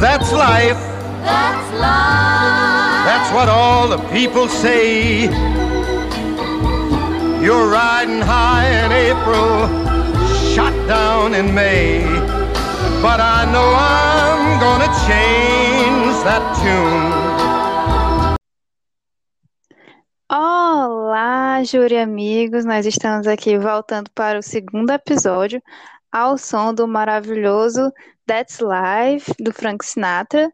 That's life. That's life. That's what all the people say. You're riding high in April, shot down in May. But I know I'm gonna change that tune. Olá, júri amigos, nós estamos aqui voltando para o segundo episódio ao som do maravilhoso That's Life, do Frank Sinatra.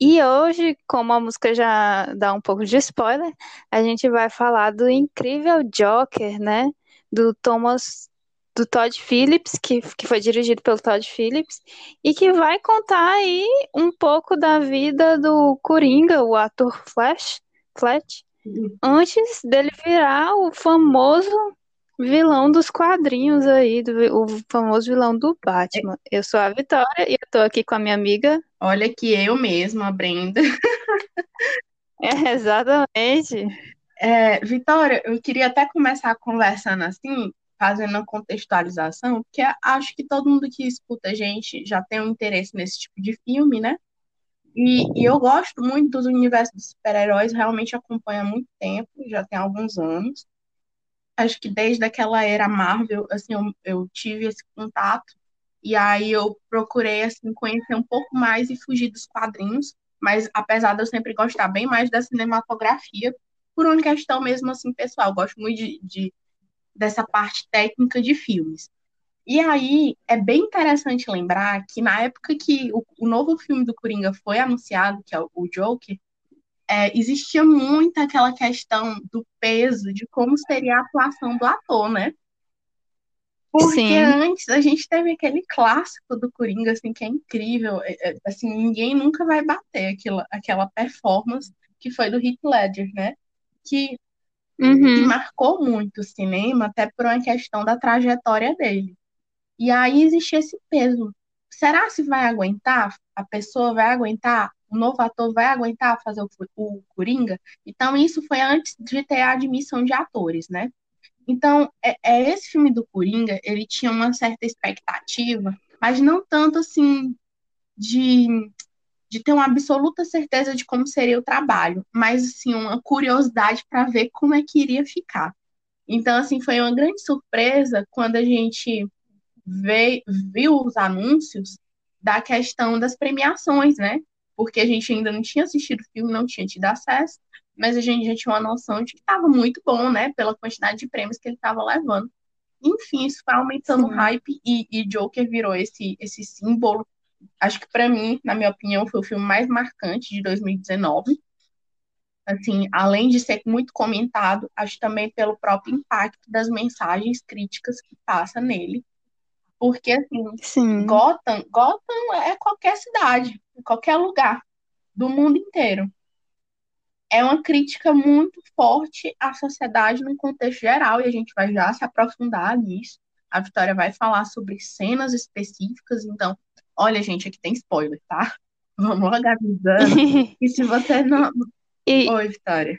E hoje, como a música já dá um pouco de spoiler, a gente vai falar do incrível Joker, né? Do Thomas, do Todd Phillips, que, que foi dirigido pelo Todd Phillips, e que vai contar aí um pouco da vida do Coringa, o ator Flash, Flash, antes dele virar o famoso vilão dos quadrinhos aí, do, o famoso vilão do Batman. Eu sou a Vitória e eu tô aqui com a minha amiga. Olha que eu mesma, Brenda. É, exatamente. É, Vitória, eu queria até começar conversando assim, fazendo uma contextualização, porque acho que todo mundo que escuta a gente já tem um interesse nesse tipo de filme, né? E, e eu gosto muito do universo dos super-heróis, realmente acompanho há muito tempo, já tem alguns anos acho que desde aquela era Marvel, assim, eu, eu tive esse contato e aí eu procurei assim conhecer um pouco mais e fugir dos quadrinhos, mas apesar de eu sempre gostar bem mais da cinematografia, por uma questão mesmo assim pessoal, eu gosto muito de, de dessa parte técnica de filmes. E aí é bem interessante lembrar que na época que o, o novo filme do Coringa foi anunciado, que é o, o Joker, é, existia muito aquela questão do peso, de como seria a atuação do ator, né? Porque Sim. antes a gente teve aquele clássico do Coringa, assim, que é incrível. é, é, Assim, ninguém nunca vai bater aquilo, aquela performance que foi do Heath Ledger, né? Que, que Uhum. marcou muito o cinema, até por uma questão da trajetória dele. E aí existe esse peso. Será se vai aguentar? A pessoa vai aguentar? O novo ator vai aguentar fazer o, o Coringa? Então, isso foi antes de ter a admissão de atores, né? Então, é, é esse filme do Coringa, ele tinha uma certa expectativa, mas não tanto assim de, de ter uma absoluta certeza de como seria o trabalho, mas assim, uma curiosidade para ver como é que iria ficar. Então, assim, foi uma grande surpresa quando a gente vê, viu os anúncios da questão das premiações, né? Porque a gente ainda não tinha assistido o filme, não tinha tido acesso, mas a gente já tinha uma noção de que estava muito bom, né? Pela quantidade de prêmios que ele estava levando. Enfim, isso foi aumentando o hype e, e Joker virou esse, esse símbolo. Acho que para mim, na minha opinião, foi o filme mais marcante de 2019 assim, além de ser muito comentado, acho também pelo próprio impacto das mensagens críticas que passa nele. Porque, assim, Sim. Gotham, Gotham é qualquer cidade, qualquer lugar do mundo inteiro. É uma crítica muito forte à sociedade no contexto geral, e a gente vai já se aprofundar nisso. A Vitória vai falar sobre cenas específicas, então, olha, gente, aqui tem spoiler, tá? Vamos logo avisando. E se você não. E Oi, Vitória.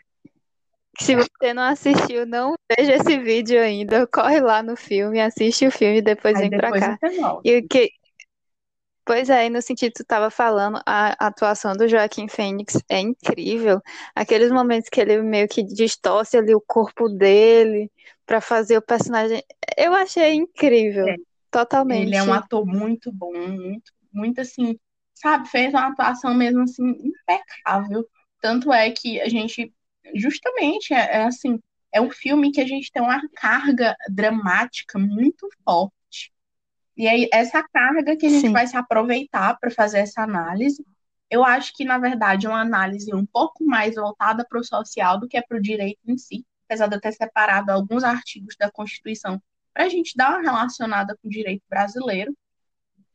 se você não assistiu, não veja esse vídeo ainda. Corre lá no filme, assiste o filme e depois Aí vem pra depois cá. você volta. E o que. Pois é, e no sentido que tu estava falando, a atuação do Joaquim Fênix é incrível. Aqueles momentos que ele meio que distorce ali o corpo dele pra fazer o personagem. Eu achei incrível. É. Totalmente. Ele é um ator muito bom, muito, muito assim, sabe, fez uma atuação mesmo assim impecável. Tanto é que a gente, justamente, é, é assim, é um filme que a gente tem uma carga dramática muito forte. E aí, essa carga que a gente Sim. vai se aproveitar para fazer essa análise, eu acho que, na verdade, é uma análise um pouco mais voltada para o social do que para o direito em si, apesar de eu ter separado alguns artigos da Constituição para a gente dar uma relacionada com o direito brasileiro,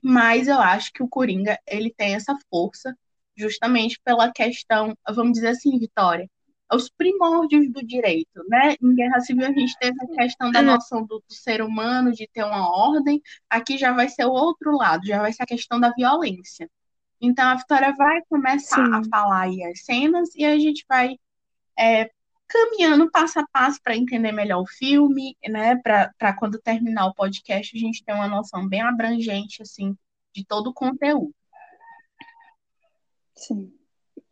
mas eu acho que o Coringa ele tem essa força justamente pela questão, vamos dizer assim, Vitória, os primórdios do direito, né? Em Guerra Civil a gente teve a questão da noção do, do ser humano, de ter uma ordem, aqui já vai ser o outro lado, já vai ser a questão da violência. Então a Vitória vai começar Sim. a falar aí as cenas e a gente vai é, caminhando passo a passo para entender melhor o filme, né? Para quando terminar o podcast a gente ter uma noção bem abrangente assim de todo o conteúdo. Sim.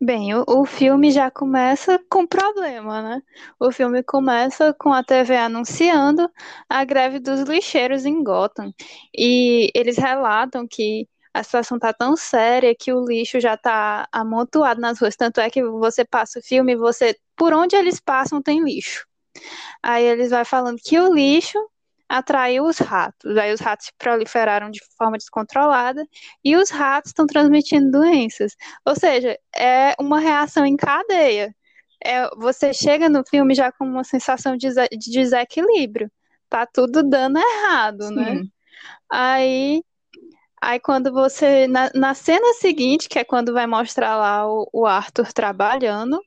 Bem, o, o filme já começa com problema, né? O filme começa com a TV anunciando a greve dos lixeiros em Gotham. E eles relatam que a situação tá tão séria que o lixo já tá amontoado nas ruas. Tanto é que você passa o filme e você, por onde eles passam, tem lixo. Aí eles vai falando que o lixo atraiu os ratos. Aí os ratos se proliferaram de forma descontrolada e os ratos estão transmitindo doenças. Ou seja, é uma reação em cadeia. É, você chega no filme já com uma sensação de, de desequilíbrio. Tá tudo dando errado, né? Sim. né? Aí, aí quando você. Na, na cena seguinte, que é quando vai mostrar lá o, o Arthur trabalhando,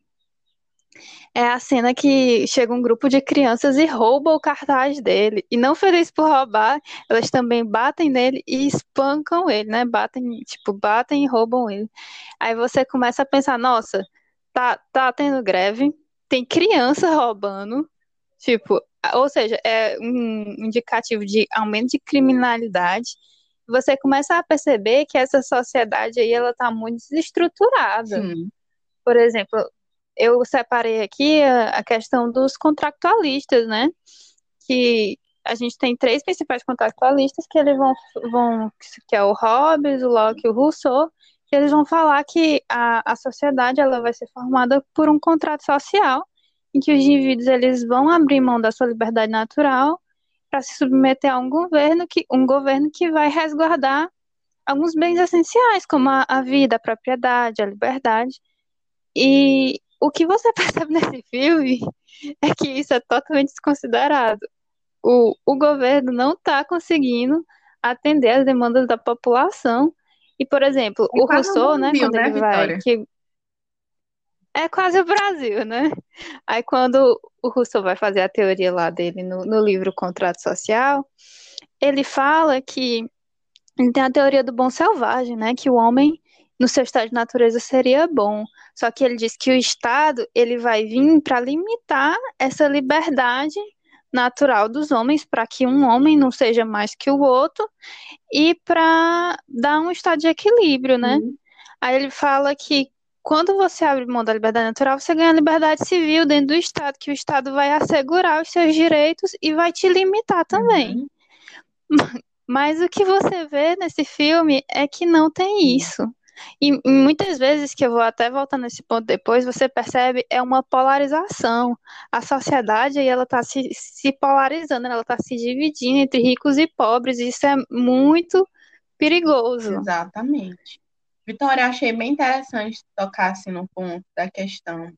é a cena que chega um grupo de crianças e rouba o cartaz dele. E não feliz por roubar, elas também batem nele e espancam ele, né? Batem, tipo, batem e roubam ele. Aí você começa a pensar, nossa, tá, tá tendo greve, tem criança roubando, tipo, ou seja, é um indicativo de aumento de criminalidade. Você começa a perceber que essa sociedade aí, ela tá muito desestruturada. Sim. Por exemplo, eu separei aqui a, a questão dos contractualistas, né? Que a gente tem três principais contractualistas que eles vão, vão que é o Hobbes, o Locke e o Rousseau, que eles vão falar que a, a sociedade ela vai ser formada por um contrato social em que os indivíduos eles vão abrir mão da sua liberdade natural para se submeter a um governo que um governo que vai resguardar alguns bens essenciais como a, a vida, a propriedade, a liberdade e o que você percebe nesse filme é que isso é totalmente desconsiderado. O, o governo não está conseguindo atender as demandas da população. E, por exemplo, e o Rousseau, né, quando né, ele vai. Que... É quase o Brasil, né? Aí, quando o Rousseau vai fazer a teoria lá dele no, no livro Contrato Social, ele fala que ele tem a teoria do bom selvagem, né? Que o homem no seu estado de natureza seria bom. Só que ele diz que o Estado ele vai vir para limitar essa liberdade natural dos homens, para que um homem não seja mais que o outro e para dar um estado de equilíbrio, né? Uhum. Aí ele fala que quando você abre mão da liberdade natural, você ganha liberdade civil dentro do Estado, que o Estado vai assegurar os seus direitos e vai te limitar também. Uhum. Mas o que você vê nesse filme é que não tem isso. E, muitas vezes, que eu vou até voltar nesse ponto depois, você percebe é uma polarização. A sociedade aí, ela está se, se polarizando, ela está se dividindo entre ricos e pobres, e isso é muito perigoso. Exatamente. Vitória, achei bem interessante tocar assim, no ponto da questão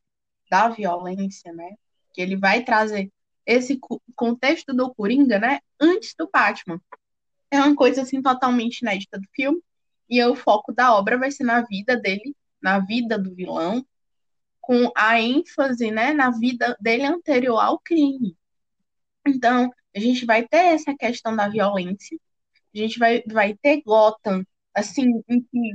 da violência, né? Que ele vai trazer esse contexto do Coringa, né? Antes do Batman. É uma coisa assim totalmente inédita do filme e o foco da obra vai ser na vida dele, na vida do vilão, com a ênfase né, na vida dele anterior ao crime. Então, a gente vai ter essa questão da violência, a gente vai, vai ter Gotham, assim, em que,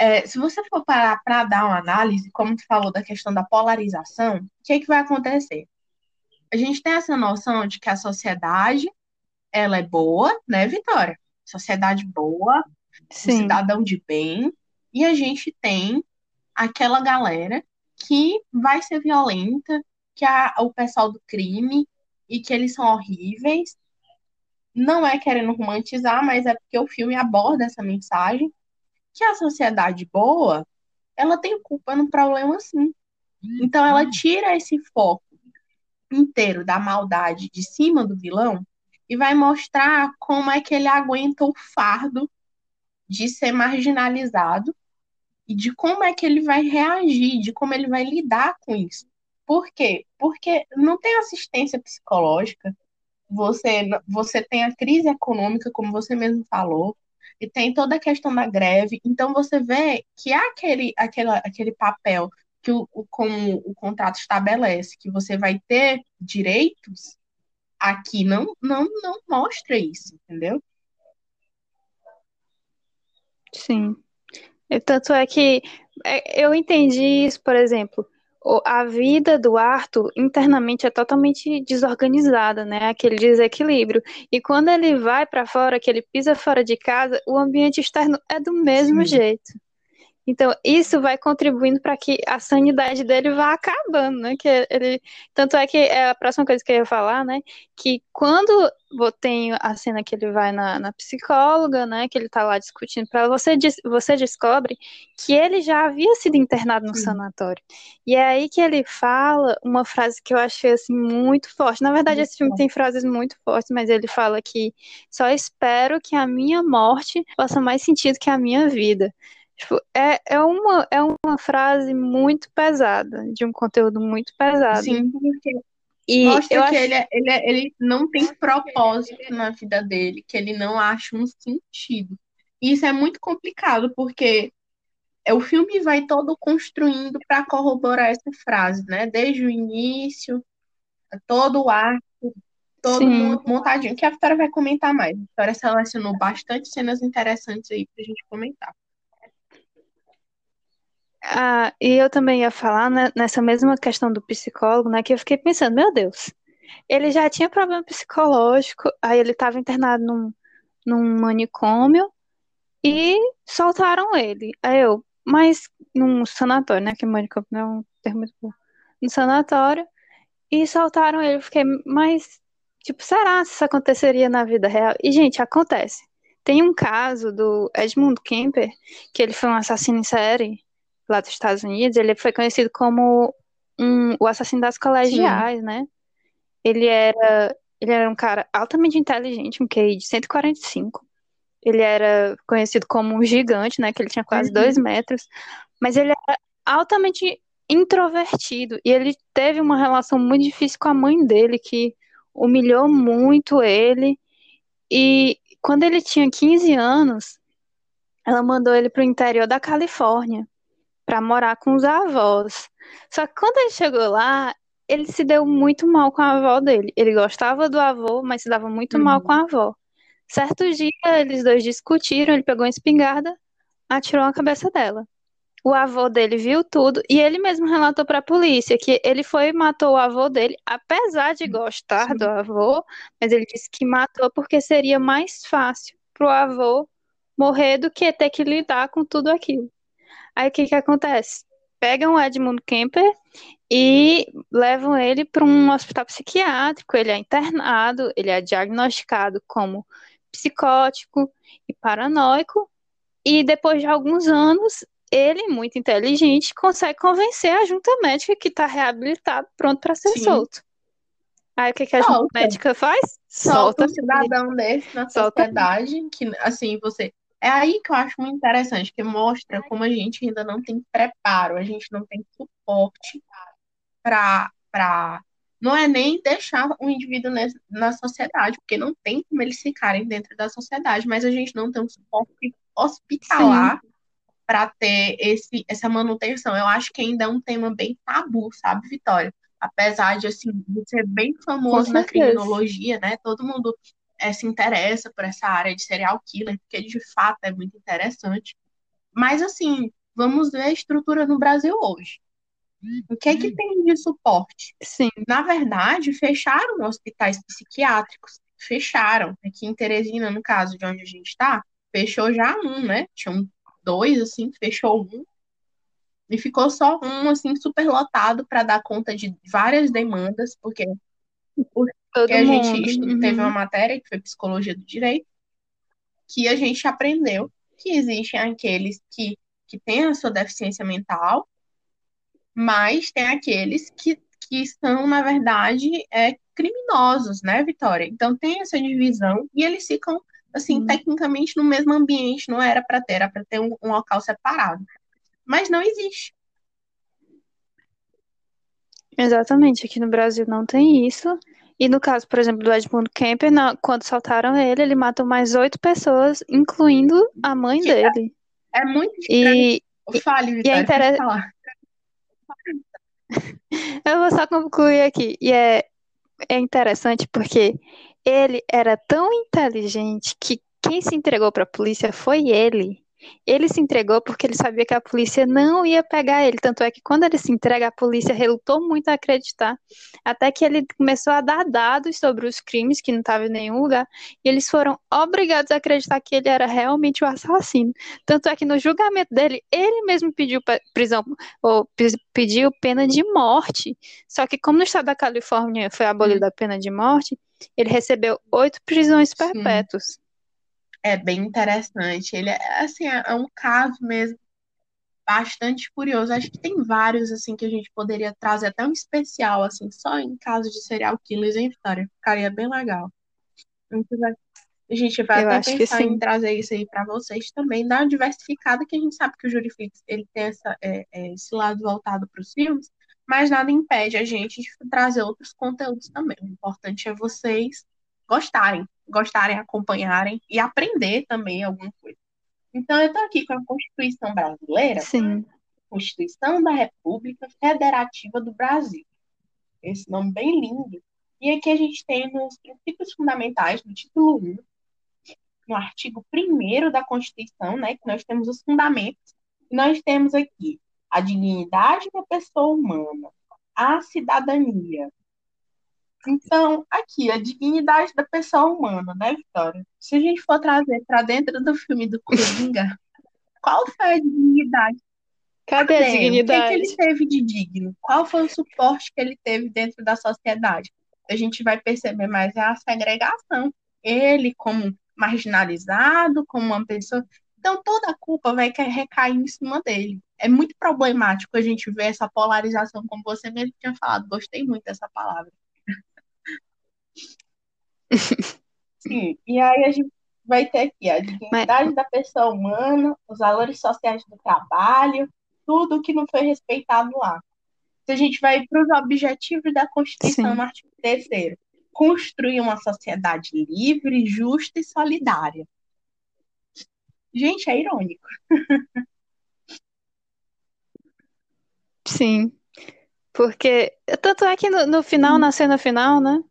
é, se você for parar para dar uma análise, como tu falou da questão da polarização, o que, é que vai acontecer? A gente tem essa noção de que a sociedade, ela é boa, né, Vitória? Sociedade boa, Sim. cidadão de bem, e a gente tem aquela galera que vai ser violenta, que é o pessoal do crime e que eles são horríveis. Não é querendo romantizar, mas é porque o filme aborda essa mensagem que a sociedade boa, ela tem culpa no problema sim. Então ela tira esse foco inteiro da maldade de cima do vilão e vai mostrar como é que ele aguenta o fardo de ser marginalizado e de como é que ele vai reagir, de como ele vai lidar com isso. Por quê? Porque não tem assistência psicológica, você, você tem a crise econômica, como você mesmo falou, e tem toda a questão da greve. Então você vê que há aquele, aquele, aquele papel que o, o, como o contrato estabelece, que você vai ter direitos, aqui não, não, não mostra isso, entendeu? Sim. E tanto é que é, eu entendi isso, por exemplo, a vida do Arthur internamente é totalmente desorganizada, né? Aquele desequilíbrio. E quando ele vai para fora, que ele pisa fora de casa, o ambiente externo é do mesmo Sim. jeito. Então, isso vai contribuindo para que a sanidade dele vá acabando, né? Que ele, tanto é que é a próxima coisa que eu ia falar, né? Que quando tem a cena que ele vai na, na psicóloga, né? Que ele tá lá discutindo para você, você descobre que ele já havia sido internado no Sim. sanatório. E é aí que ele fala uma frase que eu achei assim muito forte. Na verdade, esse filme tem frases muito fortes, mas ele fala que só espero que a minha morte faça mais sentido que a minha vida. Tipo, é, é, uma, é uma frase muito pesada, de um conteúdo muito pesado. Sim, porque e mostra que acho... ele, é, ele, é, ele não tem propósito na vida dele, que ele não acha um sentido. E isso é muito complicado, porque o filme vai todo construindo para corroborar essa frase, né? Desde o início, todo o arco, todo Sim. montadinho, que a Vitória vai comentar mais. A Vitória selecionou bastante cenas interessantes aí pra gente comentar. Ah, e eu também ia falar né, nessa mesma questão do psicólogo, né? Que eu fiquei pensando, meu Deus, ele já tinha problema psicológico, aí ele estava internado num, num manicômio e soltaram ele. Aí eu, mas num sanatório, né? Que manicômio não é um termo muito bom. No sanatório, e soltaram ele. Eu fiquei, mas, tipo, será se isso aconteceria na vida real? E, gente, acontece. Tem um caso do Edmund Kemper, que ele foi um assassino em série lá dos Estados Unidos, ele foi conhecido como um, o assassino das colegiais, Sim. né? Ele era, ele era um cara altamente inteligente, um QI de 145. Ele era conhecido como um gigante, né? Que ele tinha quase uhum. dois metros. Mas ele era altamente introvertido. E ele teve uma relação muito difícil com a mãe dele, que humilhou muito ele. E quando ele tinha 15 anos, ela mandou ele para o interior da Califórnia para morar com os avós. Só que quando ele chegou lá, ele se deu muito mal com a avó dele. Ele gostava do avô, mas se dava muito uhum. mal com a avó. Certo dia, eles dois discutiram, ele pegou uma espingarda, atirou na cabeça dela. O avô dele viu tudo e ele mesmo relatou para a polícia que ele foi e matou o avô dele, apesar de gostar do avô, mas ele disse que matou porque seria mais fácil pro avô morrer do que ter que lidar com tudo aquilo. Aí o que que acontece? Pegam o Edmund Kemper e levam ele para um hospital psiquiátrico. Ele é internado, ele é diagnosticado como psicótico e paranoico. E depois de alguns anos, ele, muito inteligente, consegue convencer a junta médica que está reabilitado, pronto para ser Sim. solto. Aí o que, que a junta médica faz? Solta, Solta um cidadão desse na Solta. sociedade, que assim, você é aí que eu acho muito interessante, que mostra como a gente ainda não tem preparo, a gente não tem suporte para. Pra... Não é nem deixar o indivíduo na sociedade, porque não tem como eles ficarem dentro da sociedade, mas a gente não tem um suporte hospitalar para ter esse, essa manutenção. Eu acho que ainda é um tema bem tabu, sabe, Vitória? Apesar de, assim, de ser bem famoso na criminologia, né? Todo mundo é, se interessa por essa área de serial killer, porque de fato é muito interessante. Mas, assim, vamos ver a estrutura no Brasil hoje. O que é que tem de suporte? Sim. Na verdade, fecharam hospitais psiquiátricos. Fecharam. Aqui em Teresina, no caso de onde a gente está, fechou já um, né? Tinham dois, assim, fechou um. E ficou só um, assim, super lotado para dar conta de várias demandas, porque Todo a mundo. gente uhum. teve uma matéria que foi psicologia do direito, que a gente aprendeu que existem aqueles que, que têm a sua deficiência mental, mas tem aqueles que, que são, na verdade, é, criminosos, né, Vitória? Então tem essa divisão e eles ficam, assim, uhum. tecnicamente no mesmo ambiente, não era para ter, era para ter um, um local separado. Mas não existe. Exatamente, aqui no Brasil não tem isso. E no caso, por exemplo, do Edmund Kemper, na, quando soltaram ele, ele matou mais oito pessoas, incluindo a mãe que dele. É, é muito estranho. E, Fale, Vitória, e é inter... Eu vou só concluir aqui. E é, é interessante porque ele era tão inteligente que quem se entregou para a polícia foi ele. Ele se entregou porque ele sabia que a polícia não ia pegar ele. Tanto é que quando ele se entrega, a polícia relutou muito a acreditar. Até que ele começou a dar dados sobre os crimes, que não estava em nenhum lugar. E eles foram obrigados a acreditar que ele era realmente o assassino. Tanto é que no julgamento dele, ele mesmo pediu prisão, ou pediu pena de morte. Só que, como no estado da Califórnia foi abolida a pena de morte, ele recebeu oito prisões perpétuas. É bem interessante. Ele é assim, é, é um caso mesmo bastante curioso. Acho que tem vários assim que a gente poderia trazer até um especial assim, só em caso de serial killers em Vitória. Ficaria bem legal. A gente vai Eu até pensar em trazer isso aí para vocês também, dar uma diversificada, que a gente sabe que o Juriflix ele tem essa, é, é, esse lado voltado para os filmes, mas nada impede a gente de trazer outros conteúdos também. O importante é vocês gostarem, gostarem, acompanharem e aprender também alguma coisa. Então, eu estou aqui com a Constituição Brasileira, Sim. Constituição da República Federativa do Brasil. Esse nome bem lindo. E aqui a gente tem nos princípios fundamentais, no título 1, no artigo 1 da Constituição, né, que nós temos os fundamentos, e nós temos aqui a dignidade da pessoa humana, a cidadania. Então, aqui, a dignidade da pessoa humana, né, Vitória? Se a gente for trazer para dentro do filme do Coringa, qual foi a dignidade Cadê a dele? O que, que dignidade? ele teve de digno? Qual foi o suporte que ele teve dentro da sociedade? A gente vai perceber mais é a segregação. Ele, como marginalizado, como uma pessoa. Então, toda a culpa vai ca- recair em cima dele. É muito problemático a gente ver essa polarização, como você mesmo tinha falado. Gostei muito dessa palavra. Sim, e aí a gente vai ter aqui a dignidade da pessoa humana, os valores sociais do trabalho, tudo que não foi respeitado lá. Se a gente vai para os objetivos da Constituição Sim. no artigo 3 construir uma sociedade livre, justa e solidária. Gente, é irônico. Sim. Porque, tanto é que no, no final, na cena final, né?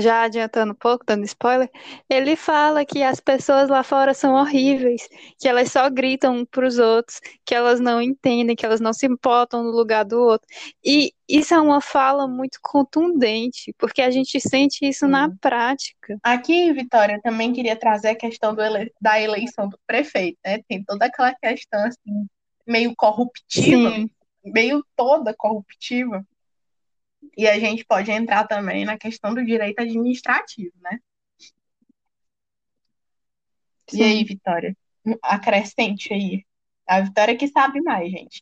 Já, adiantando um pouco, dando spoiler, ele fala que as pessoas lá fora são horríveis, que elas só gritam um pros outros, que elas não entendem, que elas não se importam no lugar do outro. E isso é uma fala muito contundente, porque a gente sente isso na Sim. prática. Aqui, Vitória, eu também queria trazer a questão ele- da eleição do prefeito, né? Tem toda aquela questão assim, meio corruptiva, Sim, meio toda corruptiva. E a gente pode entrar também na questão do direito administrativo, né? E aí, sim. Vitória? Acrescente aí. A Vitória que sabe mais, gente.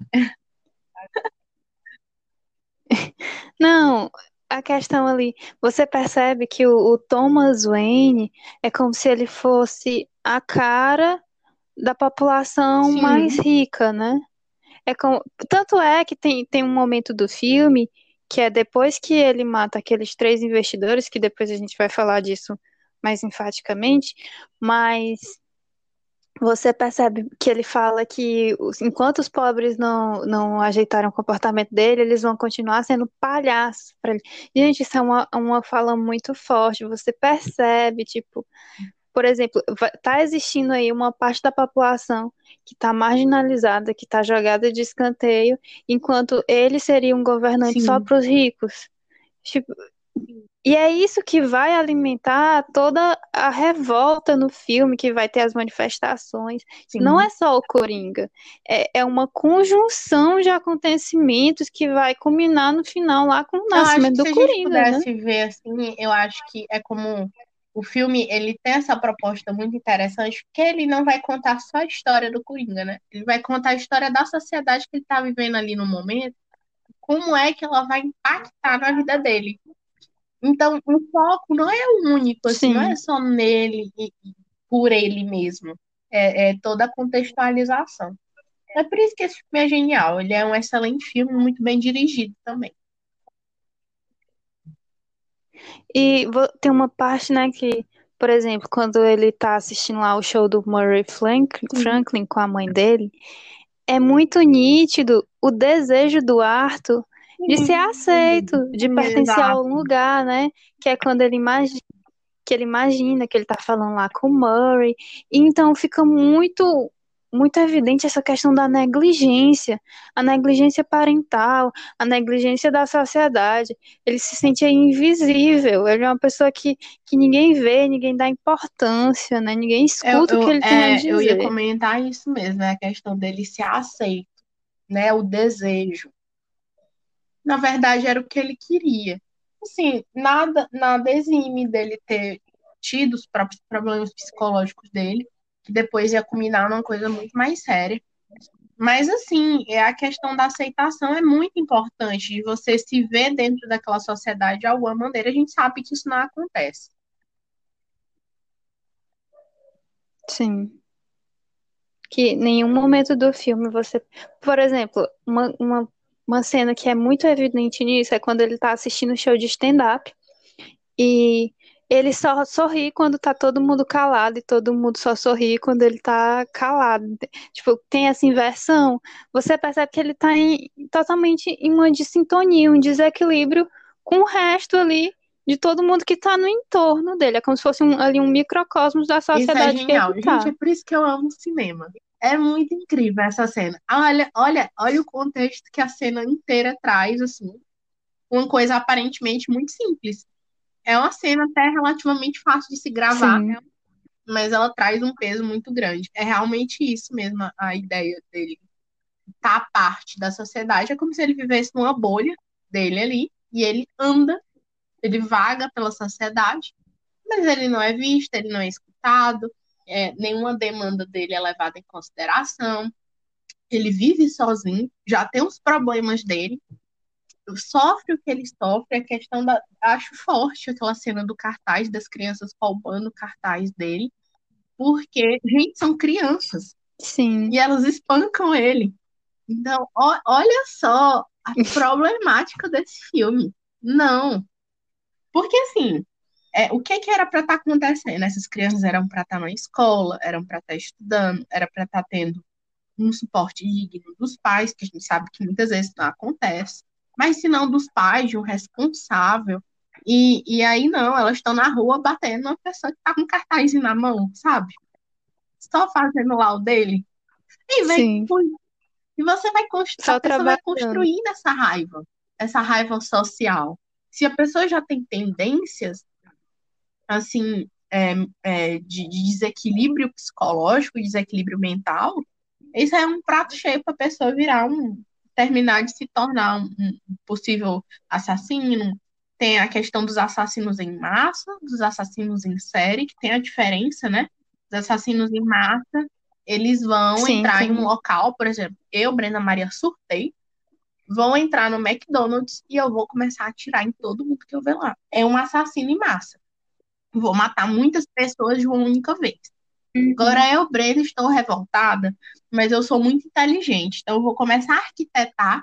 Não, a questão ali, você percebe que o, o Thomas Wayne é como se ele fosse a cara da população Sim. mais rica, né? É como, tanto é que tem, tem um momento do filme que é depois que ele mata aqueles três investidores, que depois a gente vai falar disso mais enfaticamente, mas você percebe que ele fala que enquanto os pobres não, não ajeitaram o comportamento dele, eles vão continuar sendo palhaços para ele. Gente, isso é uma, uma fala muito forte. Você percebe, tipo, por exemplo, vai- tá existindo aí uma parte da população que está marginalizada, que está jogada de escanteio, enquanto ele seria um governante só Sim. para os ricos. Tipo, e é isso que vai alimentar toda a revolta no filme, que vai ter as manifestações. Sim. Não é só o Coringa, é, é uma conjunção de acontecimentos que vai culminar no final lá com o Eu acho que nascimento se do a gente Coringa, né? pudesse ver assim, eu acho que é como o filme, ele tem essa proposta muito interessante, porque ele não vai contar só a história do Coringa, né? Ele vai contar a história da sociedade que ele tá vivendo ali no momento, como é que ela vai impactar na vida dele. Então, o foco não é o único, assim, não é só nele e, e por ele mesmo. É, é toda a contextualização. É por isso que esse filme é genial. Ele é um excelente filme, muito bem dirigido também. E tem uma parte, né, que, por exemplo, quando ele tá assistindo lá o show do Murray Sim. Franklin com a mãe dele, é muito nítido o desejo do Arthur de ser aceito, de pertencer a um lugar, né? Que é quando ele imagina, que ele imagina que ele tá falando lá com o Murray. Então fica muito muito evidente essa questão da negligência, a negligência parental, a negligência da sociedade. Ele se sente invisível, ele é uma pessoa que, que ninguém vê, ninguém dá importância, né? Ninguém escuta eu, o que ele é, tem a dizer. Eu ia comentar isso mesmo, é a questão dele ser aceito, né? O desejo. Na verdade, era o que ele queria. Assim, nada, nada exime dele ter tido os próprios problemas psicológicos dele, que depois ia culminar numa coisa muito mais séria. Mas, assim, é a questão da aceitação é muito importante, de você se ver dentro daquela sociedade de alguma maneira. A gente sabe que isso não acontece. Sim. Que nenhum momento do filme você. Por exemplo, uma, uma, uma cena que é muito evidente nisso é quando ele tá assistindo o show de stand-up e ele só sorri quando tá todo mundo calado e todo mundo só sorri quando ele tá calado. Tipo, tem essa inversão. Você percebe que ele tá em, totalmente em uma dissintonia, um desequilíbrio com o resto ali de todo mundo que tá no entorno dele. É como se fosse um, ali um microcosmos da sociedade isso é genial. que ele tá. Gente, é por isso que eu amo cinema. É muito incrível essa cena. Olha, olha, olha o contexto que a cena inteira traz, assim. Uma coisa aparentemente muito simples é uma cena até relativamente fácil de se gravar, Sim. mas ela traz um peso muito grande. É realmente isso mesmo a, a ideia dele. Tá parte da sociedade, é como se ele vivesse numa bolha dele ali, e ele anda, ele vaga pela sociedade, mas ele não é visto, ele não é escutado, é, nenhuma demanda dele é levada em consideração. Ele vive sozinho, já tem os problemas dele, sofre o que ele sofre, a questão da. Acho forte aquela cena do cartaz, das crianças roubando o cartaz dele, porque, gente, são crianças. Sim. E elas espancam ele. Então, ó, olha só a problemática desse filme. Não. Porque, assim, é, o que, que era para estar tá acontecendo? Essas crianças eram para estar tá na escola, eram para estar tá estudando, era para estar tendo um suporte digno dos pais, que a gente sabe que muitas vezes não acontece mas se não dos pais, de um responsável. E, e aí não, elas estão na rua batendo uma pessoa que tá com cartaz na mão, sabe? Só fazendo lá o dele. E vem e você vai construir, vai construindo essa raiva, essa raiva social. Se a pessoa já tem tendências, assim, é, é, de, de desequilíbrio psicológico, desequilíbrio mental, isso é um prato cheio para a pessoa virar um, terminar de se tornar um, possível assassino. Tem a questão dos assassinos em massa, dos assassinos em série, que tem a diferença, né? Os assassinos em massa, eles vão sim, entrar sim. em um local, por exemplo, eu, Brenda Maria, surtei, vou entrar no McDonald's e eu vou começar a atirar em todo mundo que eu ver lá. É um assassino em massa. Vou matar muitas pessoas de uma única vez. Agora eu, Brenda, estou revoltada, mas eu sou muito inteligente. Então eu vou começar a arquitetar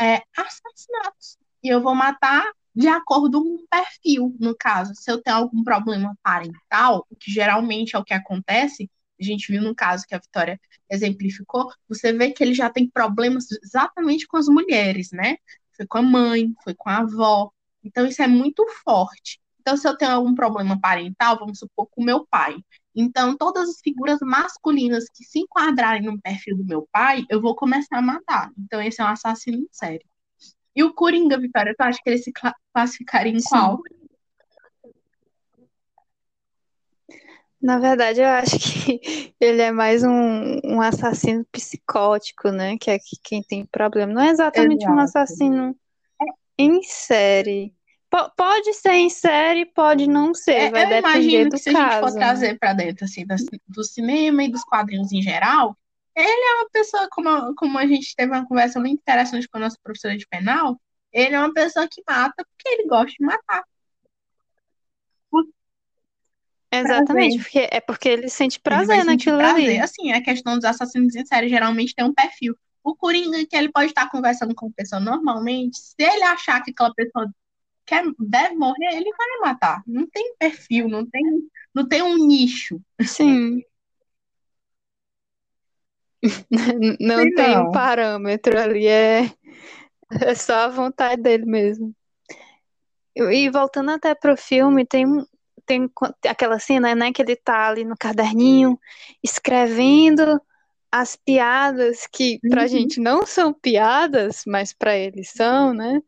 é, assassinatos. E eu vou matar de acordo com o perfil, no caso. Se eu tenho algum problema parental, que geralmente é o que acontece, a gente viu no caso que a Vitória exemplificou, você vê que ele já tem problemas exatamente com as mulheres, né? Foi com a mãe, foi com a avó. Então isso é muito forte. Então, se eu tenho algum problema parental, vamos supor, com meu pai, então, todas as figuras masculinas que se enquadrarem no perfil do meu pai, eu vou começar a matar. Então, esse é um assassino em série. E o Coringa, Vitória, tu acha que ele se classificaria em Sim. qual? Na verdade, eu acho que ele é mais um, um assassino psicótico, né? Que é quem tem problema. Não é exatamente Exato. um assassino em série pode ser em série, pode não ser, é, vai eu imagino que se caso. a gente for trazer para dentro assim, do, do, cinema e dos quadrinhos em geral, ele é uma pessoa, como, como a gente teve uma conversa muito interessante com a nossa professora de penal, ele é uma pessoa que mata porque ele gosta de matar. Exatamente, porque é porque ele sente prazer ele naquilo prazer. ali. Assim, a questão dos assassinos em série geralmente tem um perfil. O Coringa, que ele pode estar conversando com a pessoa normalmente, se ele achar que aquela pessoa quer, deve morrer, ele vai matar. Não tem perfil, não tem, não tem um nicho. Sim. não Sim, tem não. um parâmetro ali, é, é só a vontade dele mesmo. E voltando até pro filme, tem, tem aquela cena, né, que ele tá ali no caderninho escrevendo as piadas que pra Uhum. gente não são piadas, mas pra ele são, né?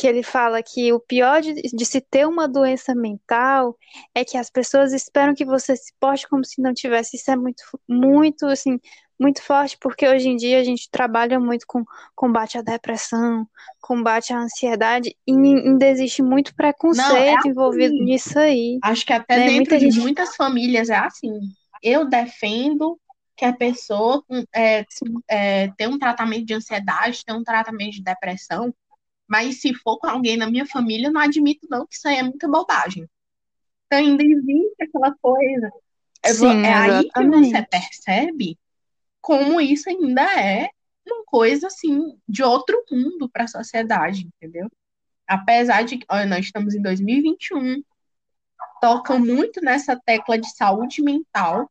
Que ele fala que o pior de, de se ter uma doença mental é que as pessoas esperam que você se porte como se não tivesse. Isso é muito, muito, assim, muito forte, porque hoje em dia a gente trabalha muito com combate à depressão, combate à ansiedade, e ainda existe muito preconceito envolvido assim. nisso aí. Acho que até Né, dentro muita de gente- muitas famílias é assim. Eu defendo que a pessoa com- é, é, tem um tratamento de ansiedade, tem um tratamento de depressão, mas se for com alguém na minha família, não admito não que isso aí é muita bobagem. Então ainda existe aquela coisa. É, Sim, é aí que você percebe como isso ainda é uma coisa assim de outro mundo para a sociedade, entendeu? Apesar de que olha, nós estamos em 2021, toca muito nessa tecla de saúde mental,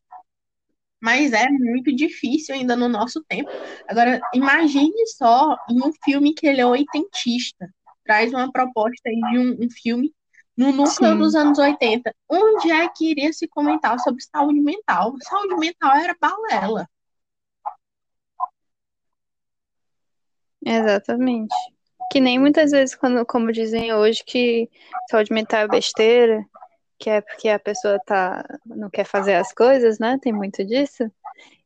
mas é muito difícil ainda no nosso tempo. Agora, imagine só em um filme que ele é oitentista, traz uma proposta aí de um, um filme no núcleo Sim. dos anos 80. Onde é que iria se comentar sobre saúde mental? Saúde mental era balela. Exatamente. Que nem muitas vezes, quando, como dizem hoje, que saúde mental é besteira, que é porque a pessoa tá, não quer fazer as coisas, né? Tem muito disso.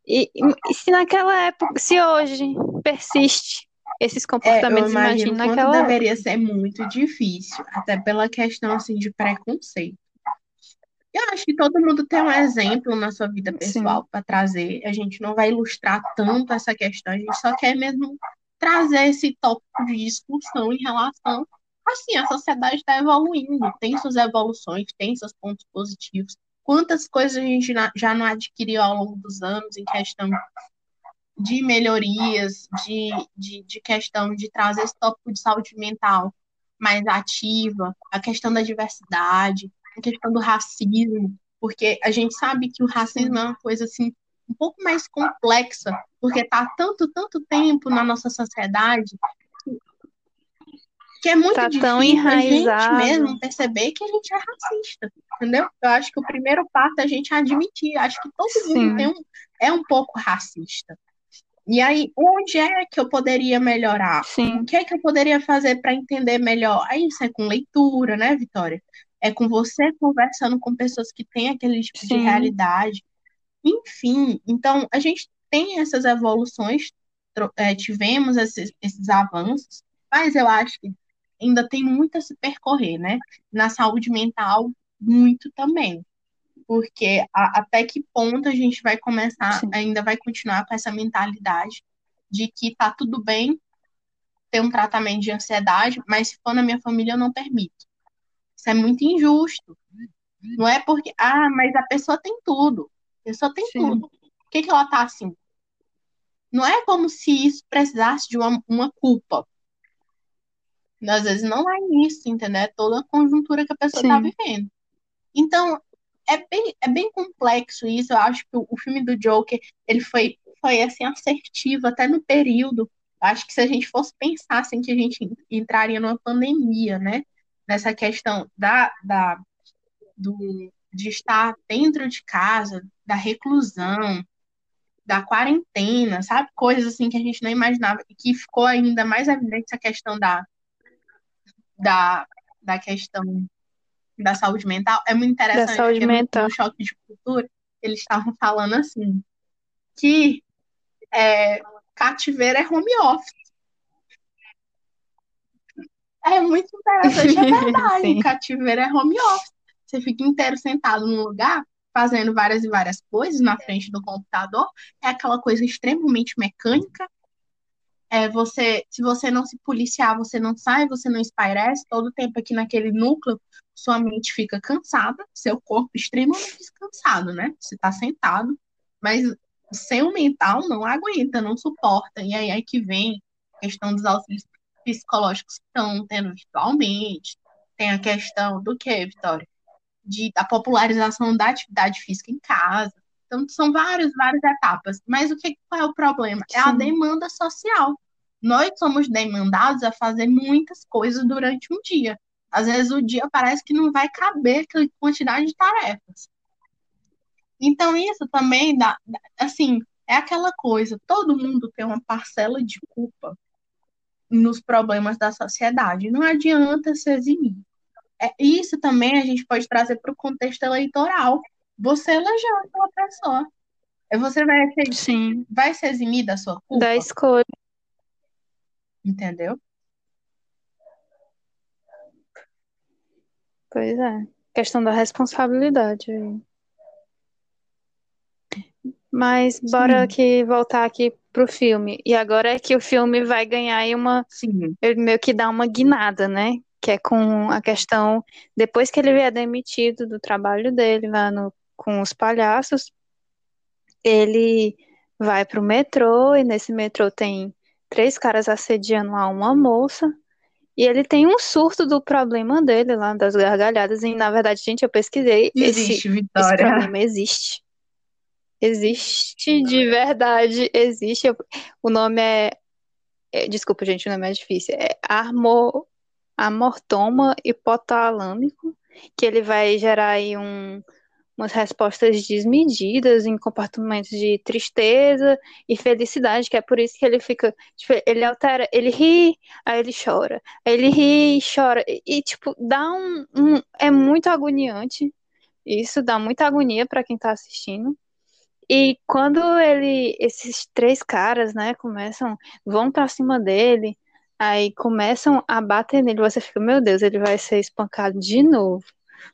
E, e se naquela época, se hoje persiste esses É, eu comportamentos, imagino imagina naquela época. deveria ser muito difícil, até pela questão assim de preconceito. Eu acho que todo mundo tem um exemplo na sua vida pessoal para trazer. A gente não vai ilustrar tanto essa questão, a gente só quer mesmo trazer esse tópico de discussão em relação. Assim, a sociedade está evoluindo, tem suas evoluções, tem seus pontos positivos. Quantas coisas a gente já não adquiriu ao longo dos anos em questão de melhorias, de, de, de questão de trazer esse tópico de saúde mental mais ativa, a questão da diversidade, a questão do racismo, porque a gente sabe que o racismo é uma coisa assim um pouco mais complexa, porque está tanto, tanto tempo na nossa sociedade que, é muito Tá tão difícil a gente mesmo perceber que a gente é racista, entendeu? Eu acho que o primeiro passo é a gente admitir, acho que todo Sim. mundo tem um, é um pouco racista. E aí, onde é que eu poderia melhorar? O Sim, que é que eu poderia fazer para entender melhor? Aí isso é com leitura, né, Vitória? É com você conversando com pessoas que têm aquele tipo de sim, realidade. Enfim, então a gente tem essas evoluções, é, tivemos esses, esses avanços, mas eu acho que ainda tem muito a se percorrer, né? Na saúde mental, muito também. Porque a- até que ponto a gente vai começar, sim. ainda vai continuar com essa mentalidade de que tá tudo bem ter um tratamento de ansiedade, mas se for na minha família, eu não permito. Isso é muito injusto. Não é porque, ah, mas a pessoa tem tudo. A pessoa tem Sim. tudo. Por que que ela tá assim? Não é como se isso precisasse de uma, uma culpa. Às vezes não é isso, entendeu? É toda a conjuntura que a pessoa tá Sim. vivendo. Então, é bem, é bem complexo isso. Eu acho que o, o filme do Joker, ele foi, foi assim, assertivo até no período. Eu acho que se a gente fosse pensar assim, que a gente entraria numa pandemia, né? Nessa questão da, da, do, de estar dentro de casa, da reclusão, da quarentena, sabe? Coisas assim que a gente não imaginava e que ficou ainda mais evidente essa questão da, da, da questão da saúde mental. É muito Da interessante saúde porque no, mental. no choque de cultura eles estavam falando assim que é, cativeiro é home office. É muito interessante, é verdade. Cativeiro é home office. Você fica inteiro sentado num lugar, fazendo várias e várias coisas na frente do computador. É aquela coisa extremamente mecânica. É você, se você não se policiar, você não sai, você não espairece. Todo o tempo aqui naquele núcleo, sua mente fica cansada, seu corpo extremamente descansado, né? Você tá sentado, mas o seu mental não aguenta, não suporta. E aí, aí que vem a questão dos auxílios psicológicos que estão tendo virtualmente. Tem a questão do que, Vitória? De, da popularização da atividade física em casa. Então, são várias, várias etapas. Mas o que qual é o problema? É a demanda social. Nós somos demandados a fazer muitas coisas durante um dia. Às vezes o dia parece que não vai caber aquela quantidade de tarefas. Então, isso também dá, assim, é aquela coisa, todo mundo tem uma parcela de culpa nos problemas da sociedade. Não adianta se eximir. É, isso também a gente pode trazer para o contexto eleitoral. Você elegeu aquela pessoa. Você vai ser, Sim. vai se eximir da sua culpa? Da escolha. Entendeu? Pois é. Questão da responsabilidade aí. Mas bora Sim. aqui voltar aqui pro filme. E agora é que o filme vai ganhar aí uma. Sim. Ele meio que dá uma guinada, né? Que é com a questão. Depois que ele é demitido do trabalho dele lá no, com os palhaços, ele vai pro metrô e nesse metrô tem três caras assediando lá uma moça. E ele tem um surto do problema dele lá, das gargalhadas. E na verdade, gente, eu pesquisei. esse, Existe, esse Vitória. problema existe. Existe de verdade, existe. O nome é, é- desculpa, gente, o nome é difícil. É armo, amortoma hipotalâmico, que ele vai gerar aí um, umas respostas desmedidas em comportamentos de tristeza e felicidade, que é por isso que ele fica, tipo, ele altera, ele ri, aí ele chora, aí ele ri e chora, e, tipo, dá um, um, é muito agoniante. Isso dá muita agonia para quem tá assistindo. E quando ele, esses três caras, né, começam, vão pra cima dele, aí começam a bater nele, você fica, meu Deus, ele vai ser espancado de novo.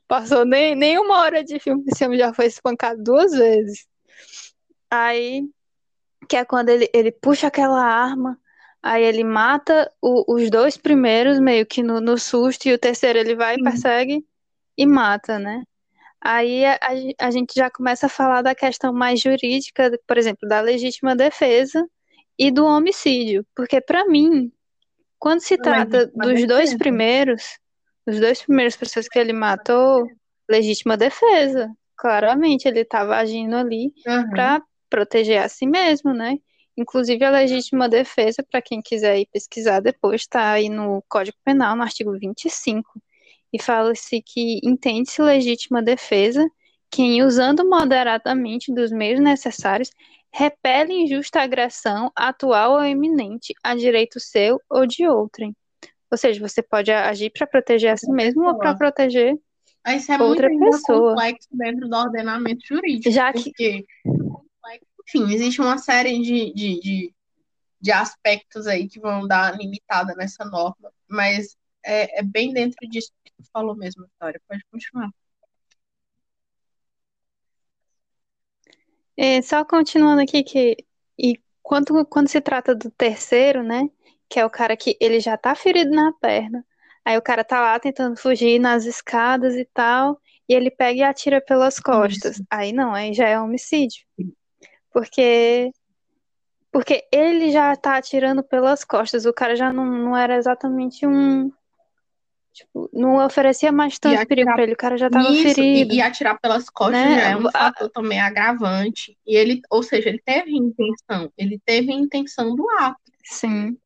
Passou nem, nem uma hora de filme, esse homem já foi espancado duas vezes. Aí, que é quando ele, ele puxa aquela arma, aí ele mata o- os dois primeiros, meio que no, no susto, e o terceiro ele vai e persegue e mata, né? Aí a, a- gente já começa a falar da questão mais jurídica, por exemplo, da legítima defesa e do homicídio. Porque, para mim, quando se trata dos dois primeiros, os dois primeiros pessoas que ele matou, legítima defesa. Claramente, ele estava agindo ali Uhum. para proteger a si mesmo, né? Inclusive, a legítima defesa, para quem quiser ir pesquisar depois, está aí no Código Penal, no artigo 25. E fala-se que entende-se legítima defesa quem, usando moderadamente dos meios necessários, repele injusta agressão atual ou eminente a direito seu ou de outrem. Ou seja, você pode agir para proteger a si mesmo ou para proteger Aí Isso é outra muito pessoa. complexo dentro do ordenamento jurídico, Já que porque, enfim, existe uma série de, de, de, de aspectos aí que vão dar limitada nessa norma, mas é, é bem dentro disso que tu falou mesmo, Vitória. Pode continuar. É, só continuando aqui que e quando, quando se trata do terceiro, né, que é o cara que ele já tá ferido na perna, aí o cara tá lá tentando fugir nas escadas e tal, e ele pega e atira pelas costas. Isso. Aí não, aí já é homicídio. Porque porque ele já tá atirando pelas costas, o cara já não, não era exatamente um tipo, não oferecia mais tanto perigo atirar pra ele, o cara já tava Isso, ferido, e, e atirar pelas costas né? já é um A- fator também agravante. E ele, ou seja, ele teve intenção, ele teve a intenção do ato. Sim.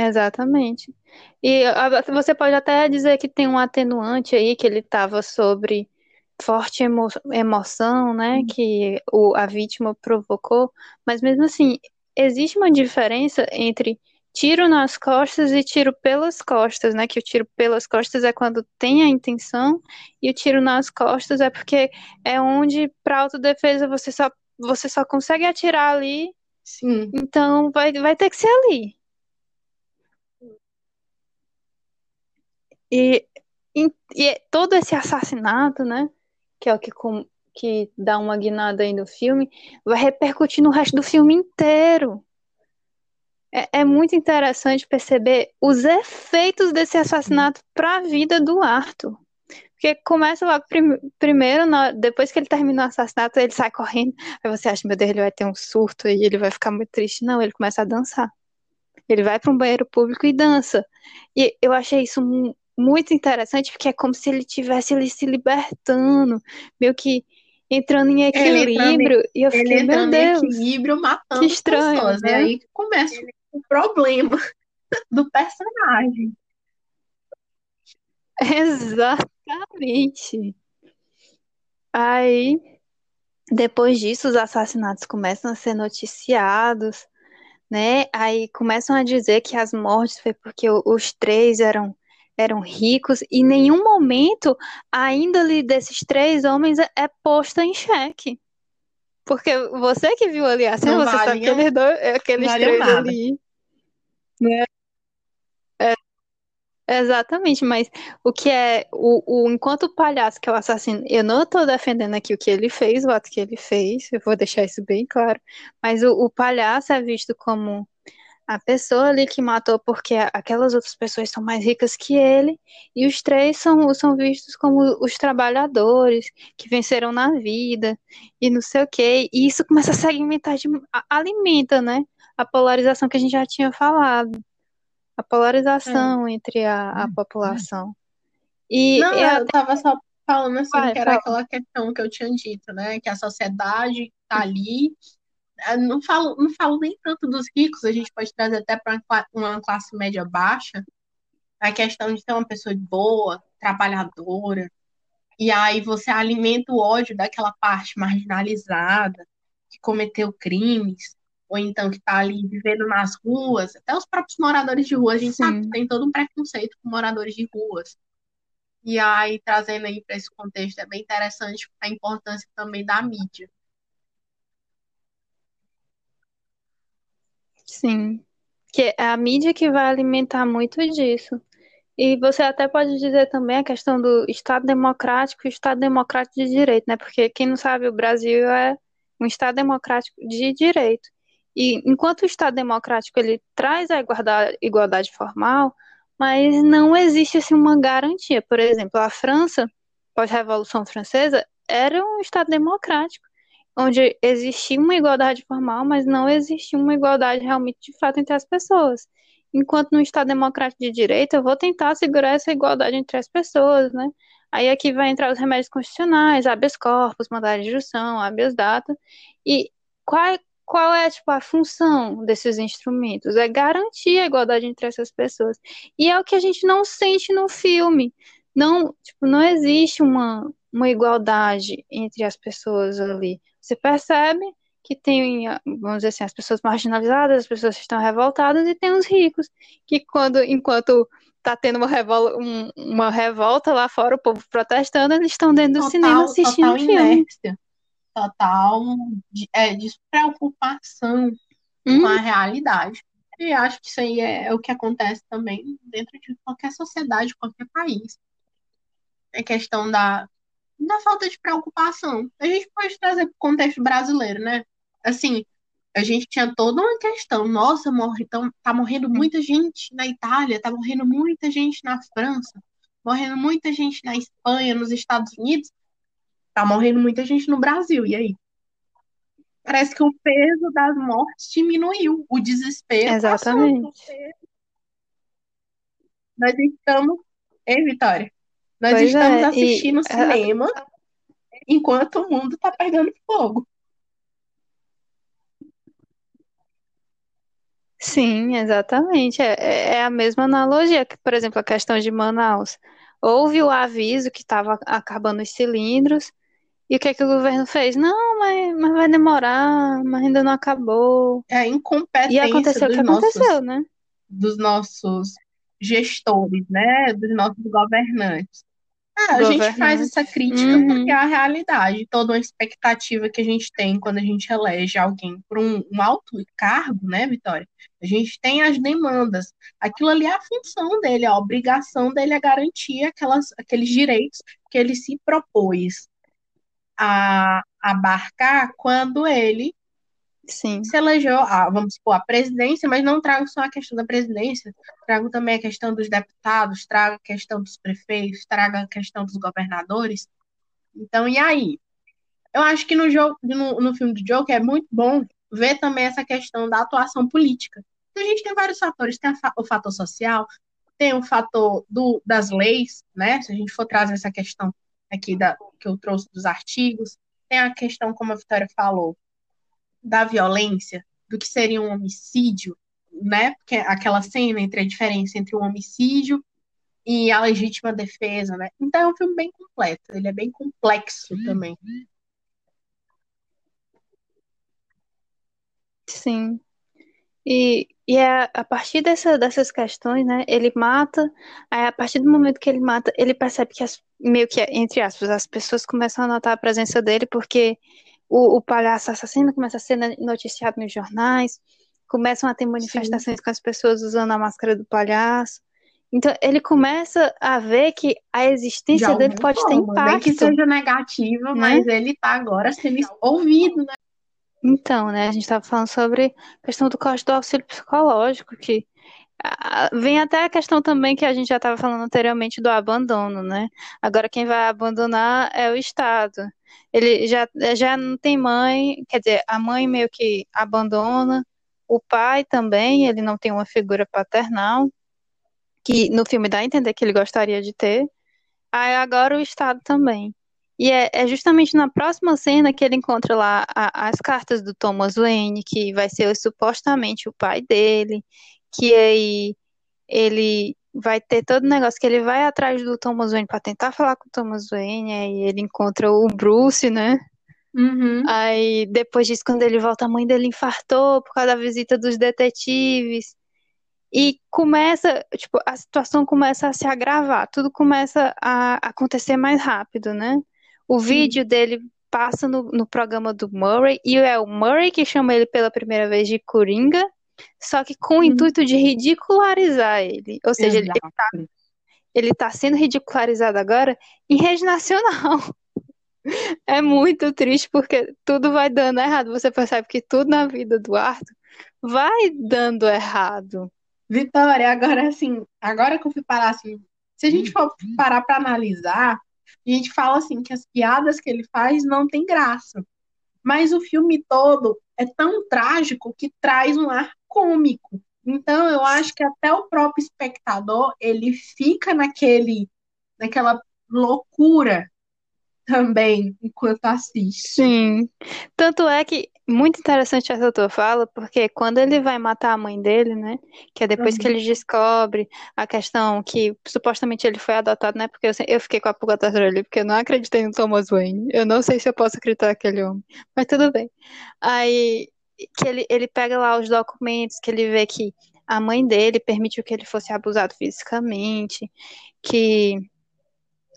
Exatamente. E a- você pode até dizer que tem um atenuante aí, que ele estava sobre forte emo- emoção, né, que o, a vítima provocou, mas mesmo assim, existe uma diferença entre tiro nas costas e tiro pelas costas, né, que o tiro pelas costas é quando tem a intenção e o tiro nas costas é porque é onde, para autodefesa, você só, você só consegue atirar ali, Sim, então vai, vai ter que ser ali. E, e, e todo esse assassinato, né, que é o que, com, que dá uma guinada aí no filme, vai repercutir no resto do filme inteiro. É, é muito interessante perceber os efeitos desse assassinato para a vida do Arthur. Porque começa logo prim- primeiro, na- depois que ele termina o assassinato, ele sai correndo. Aí você acha, meu Deus, ele vai ter um surto e ele vai ficar muito triste. Não, ele começa a dançar. Ele vai para um banheiro público e dança. E eu achei isso muito interessante, porque é como se ele tivesse ali se libertando, meio que entrando em Ele entrando equilíbrio. E eu ele fiquei, meu entrando em Deus, equilíbrio, matando que estranho, pessoas. E né? aí que começa o problema. do personagem. Exatamente. Aí, depois disso, os assassinatos começam a ser noticiados, né? Aí começam a dizer que as mortes foi porque os três eram eram ricos e em nenhum momento a índole desses três homens é, é posta em xeque. Porque você que viu ali a cena, Não você sabe que valiam- eles dois, aqueles valiam três nada. ali, né? É, exatamente, mas o que é o, o enquanto o palhaço que é o assassino, eu não estou defendendo aqui o que ele fez, o ato que ele fez, eu vou deixar isso bem claro, mas o, o palhaço é visto como a pessoa ali que matou porque aquelas outras pessoas são mais ricas que ele, e os três são, são vistos como os trabalhadores que venceram na vida, e não sei o quê, e isso começa a segmentar, de, a- alimenta, né, a polarização que a gente já tinha falado, a polarização entre a, a população. E Não, é eu tava só falando assim, Vai, que era fala. aquela questão que eu tinha dito, né? Que a sociedade tá ali. Eu Não falo, não falo nem tanto dos ricos, a gente pode trazer até para uma classe média baixa, a questão de ser uma pessoa boa, trabalhadora, e aí você alimenta o ódio daquela parte marginalizada, que cometeu crimes, ou então que tá ali vivendo nas ruas, até os próprios moradores de rua, a gente sabe Sim. que tem todo um preconceito com moradores de ruas. E aí, trazendo aí para esse contexto, é bem interessante a importância também da mídia. Sim, que é a mídia que vai alimentar muito disso. E você até pode dizer também a questão do Estado democrático e Estado democrático de direito, né? Porque quem não sabe, o Brasil é um Estado democrático de direito. E enquanto o Estado democrático ele traz a igualdade, formal, mas não existe assim uma garantia. Por exemplo, a França, pós-Revolução Francesa, era um Estado democrático onde existia uma igualdade formal, mas não existia uma igualdade realmente de fato entre as pessoas. Enquanto no Estado democrático de direito, eu vou tentar segurar essa igualdade entre as pessoas, né? Aí aqui vai entrar os remédios constitucionais, habeas corpus, mandado de instrução, habeas data. E qual, qual é, tipo, a função desses instrumentos? É garantir a igualdade entre essas pessoas. E é o que a gente não sente no filme. Não, tipo, não existe uma, uma igualdade entre as pessoas ali. Você percebe que tem, vamos dizer assim, as pessoas marginalizadas, as pessoas que estão revoltadas e tem os ricos, que quando, enquanto tá tendo uma, revol um, uma revolta lá fora, o povo protestando, eles estão dentro do Total, cinema assistindo total o filme. inércia, total é, despreocupação com Hum, a realidade. E acho que isso aí é, é o que acontece também dentro de qualquer sociedade, qualquer país. É questão da, da falta de preocupação. A gente pode trazer para o contexto brasileiro, né? Assim, a gente tinha toda uma questão. Nossa, morre, então, tá morrendo muita gente na Itália, tá morrendo muita gente na França, morrendo muita gente na Espanha, nos Estados Unidos, tá morrendo muita gente no Brasil. E aí? Parece que o peso das mortes diminuiu, o desespero passou. exatamente. Nós estamos. Ei, Vitória? Nós Pois estamos é, e assistindo a- cinema enquanto o mundo tá pegando fogo. Sim, exatamente. É, é é a mesma analogia que, por exemplo, a questão de Manaus. Houve o aviso que estava acabando os cilindros, e o que que o governo fez? Não, mas, mas vai demorar, mas ainda não acabou. É a E incompetência aconteceu o que aconteceu, nossos, né? dos nossos gestores, né? Dos nossos governantes. É, a gente faz essa crítica Uhum. porque é a realidade, toda uma expectativa que a gente tem quando a gente elege alguém por um, um alto cargo, né, Vitória? A gente tem as demandas. Aquilo ali é a função dele, a obrigação dele é garantir aquelas, aqueles direitos que ele se propôs a abarcar quando ele Sim, se elegeu, a, vamos supor, a presidência, mas não trago só a questão da presidência, trago também a questão dos deputados, trago a questão dos prefeitos, trago a questão dos governadores. Então, e aí? Eu acho que no jogo, no, no filme do Joker é muito bom ver também essa questão da atuação política. A gente tem vários fatores, tem o fator social, tem o fator do, das leis, né? Se a gente for trazer essa questão aqui da, que eu trouxe dos artigos, tem a questão, como a Vitória falou, da violência, do que seria um homicídio, né? Porque aquela cena entre a diferença entre o homicídio e a legítima defesa, né? Então é um filme bem completo, ele é bem complexo também. Sim. E, e é a partir dessa, dessas questões, né? Ele mata, aí a partir do momento que ele mata, ele percebe que as, meio que, entre aspas, as pessoas começam a notar a presença dele porque o, o palhaço assassino começa a ser noticiado nos jornais, começam a ter manifestações Sim. com as pessoas usando a máscara do palhaço. Então ele começa a ver que a existência dele pode ter impacto. Nem que seja negativa, né? mas ele está agora sendo ouvido, né? Então, né, a gente estava falando sobre a questão do custo do auxílio psicológico, que vem até a questão também que a gente já estava falando anteriormente do abandono, né? Agora quem vai abandonar é o Estado. Ele já, já não tem mãe, quer dizer, a mãe meio que abandona, o pai também, ele não tem uma figura paternal, que no filme dá a entender que ele gostaria de ter. Aí agora o Estado também. E é, é, justamente na próxima cena que ele encontra lá a, as cartas do Thomas Wayne, que vai ser supostamente o pai dele, que aí ele vai ter todo o negócio que ele vai atrás do Thomas Wayne para tentar falar com o Thomas Wayne, aí ele encontra o Bruce, né? Uhum. Aí depois disso, quando ele volta, a mãe dele infartou por causa da visita dos detetives. E começa, tipo, a situação começa a se agravar, tudo começa a acontecer mais rápido, né? O vídeo dele passa no, no programa do Murray e é o Murray que chama ele pela primeira vez de Coringa, só que com o intuito de ridicularizar ele. Ou seja, ele, ele, tá, ele tá sendo ridicularizado agora em rede nacional. É muito triste porque tudo vai dando errado. Você percebe que tudo na vida do Arthur vai dando errado. Vitória, agora assim, agora que eu fui parar assim, se a gente for parar para analisar, a gente fala assim que as piadas que ele faz não tem graça. Mas o filme todo é tão trágico que traz um ar cômico. Então eu acho que até o próprio espectador, ele fica naquele naquela loucura também enquanto assiste. Sim. Tanto é que muito interessante essa tua fala, porque quando ele vai matar a mãe dele, né? Que é depois uhum. que ele descobre a questão que supostamente ele foi adotado, né? Porque eu, eu fiquei com a pulga atrás dele, porque eu não acreditei no Thomas Wayne. Eu não sei se eu posso acreditar naquele homem, mas tudo bem. Aí que ele, ele pega lá os documentos, que ele vê que a mãe dele permitiu que ele fosse abusado fisicamente, que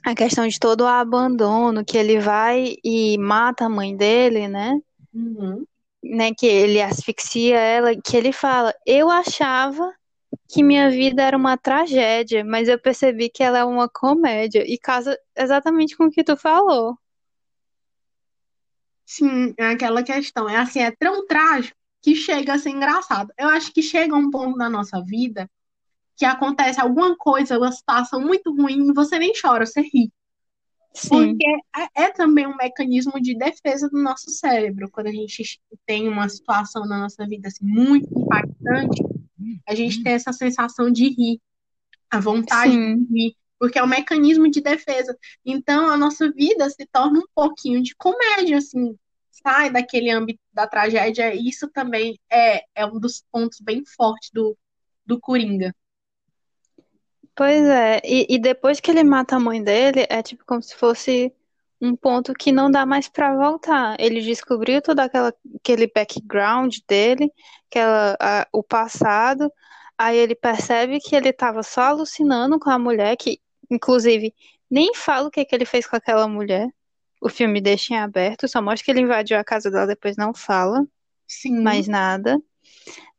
a questão de todo o abandono, que ele vai e mata a mãe dele, né? Uhum. Né, que ele asfixia ela, que ele fala, eu achava que minha vida era uma tragédia, mas eu percebi que ela é uma comédia, e casa exatamente com o que tu falou. Sim, é aquela questão, é assim, é tão trágico que chega a ser engraçado. Eu acho que chega um ponto na nossa vida que acontece alguma coisa, uma situação muito ruim, e você nem chora, você ri. Sim. Porque é, é, também um mecanismo de defesa do nosso cérebro. Quando a gente tem uma situação na nossa vida assim, muito impactante, a gente tem essa sensação de rir, a vontade Sim. de rir, porque é um mecanismo de defesa. Então a nossa vida se torna um pouquinho de comédia, assim, sai daquele âmbito da tragédia. Isso também é, é um dos pontos bem fortes do, do Coringa. Pois é, e, e depois que ele mata a mãe dele, é tipo como se fosse um ponto que não dá mais para voltar. Ele descobriu todo aquela, aquele background dele, aquela, a, o passado, aí ele percebe que ele estava só alucinando com a mulher, que inclusive nem fala o que, que ele fez com aquela mulher. O filme deixa em aberto, só mostra que ele invadiu a casa dela, depois não fala Sim. mais nada.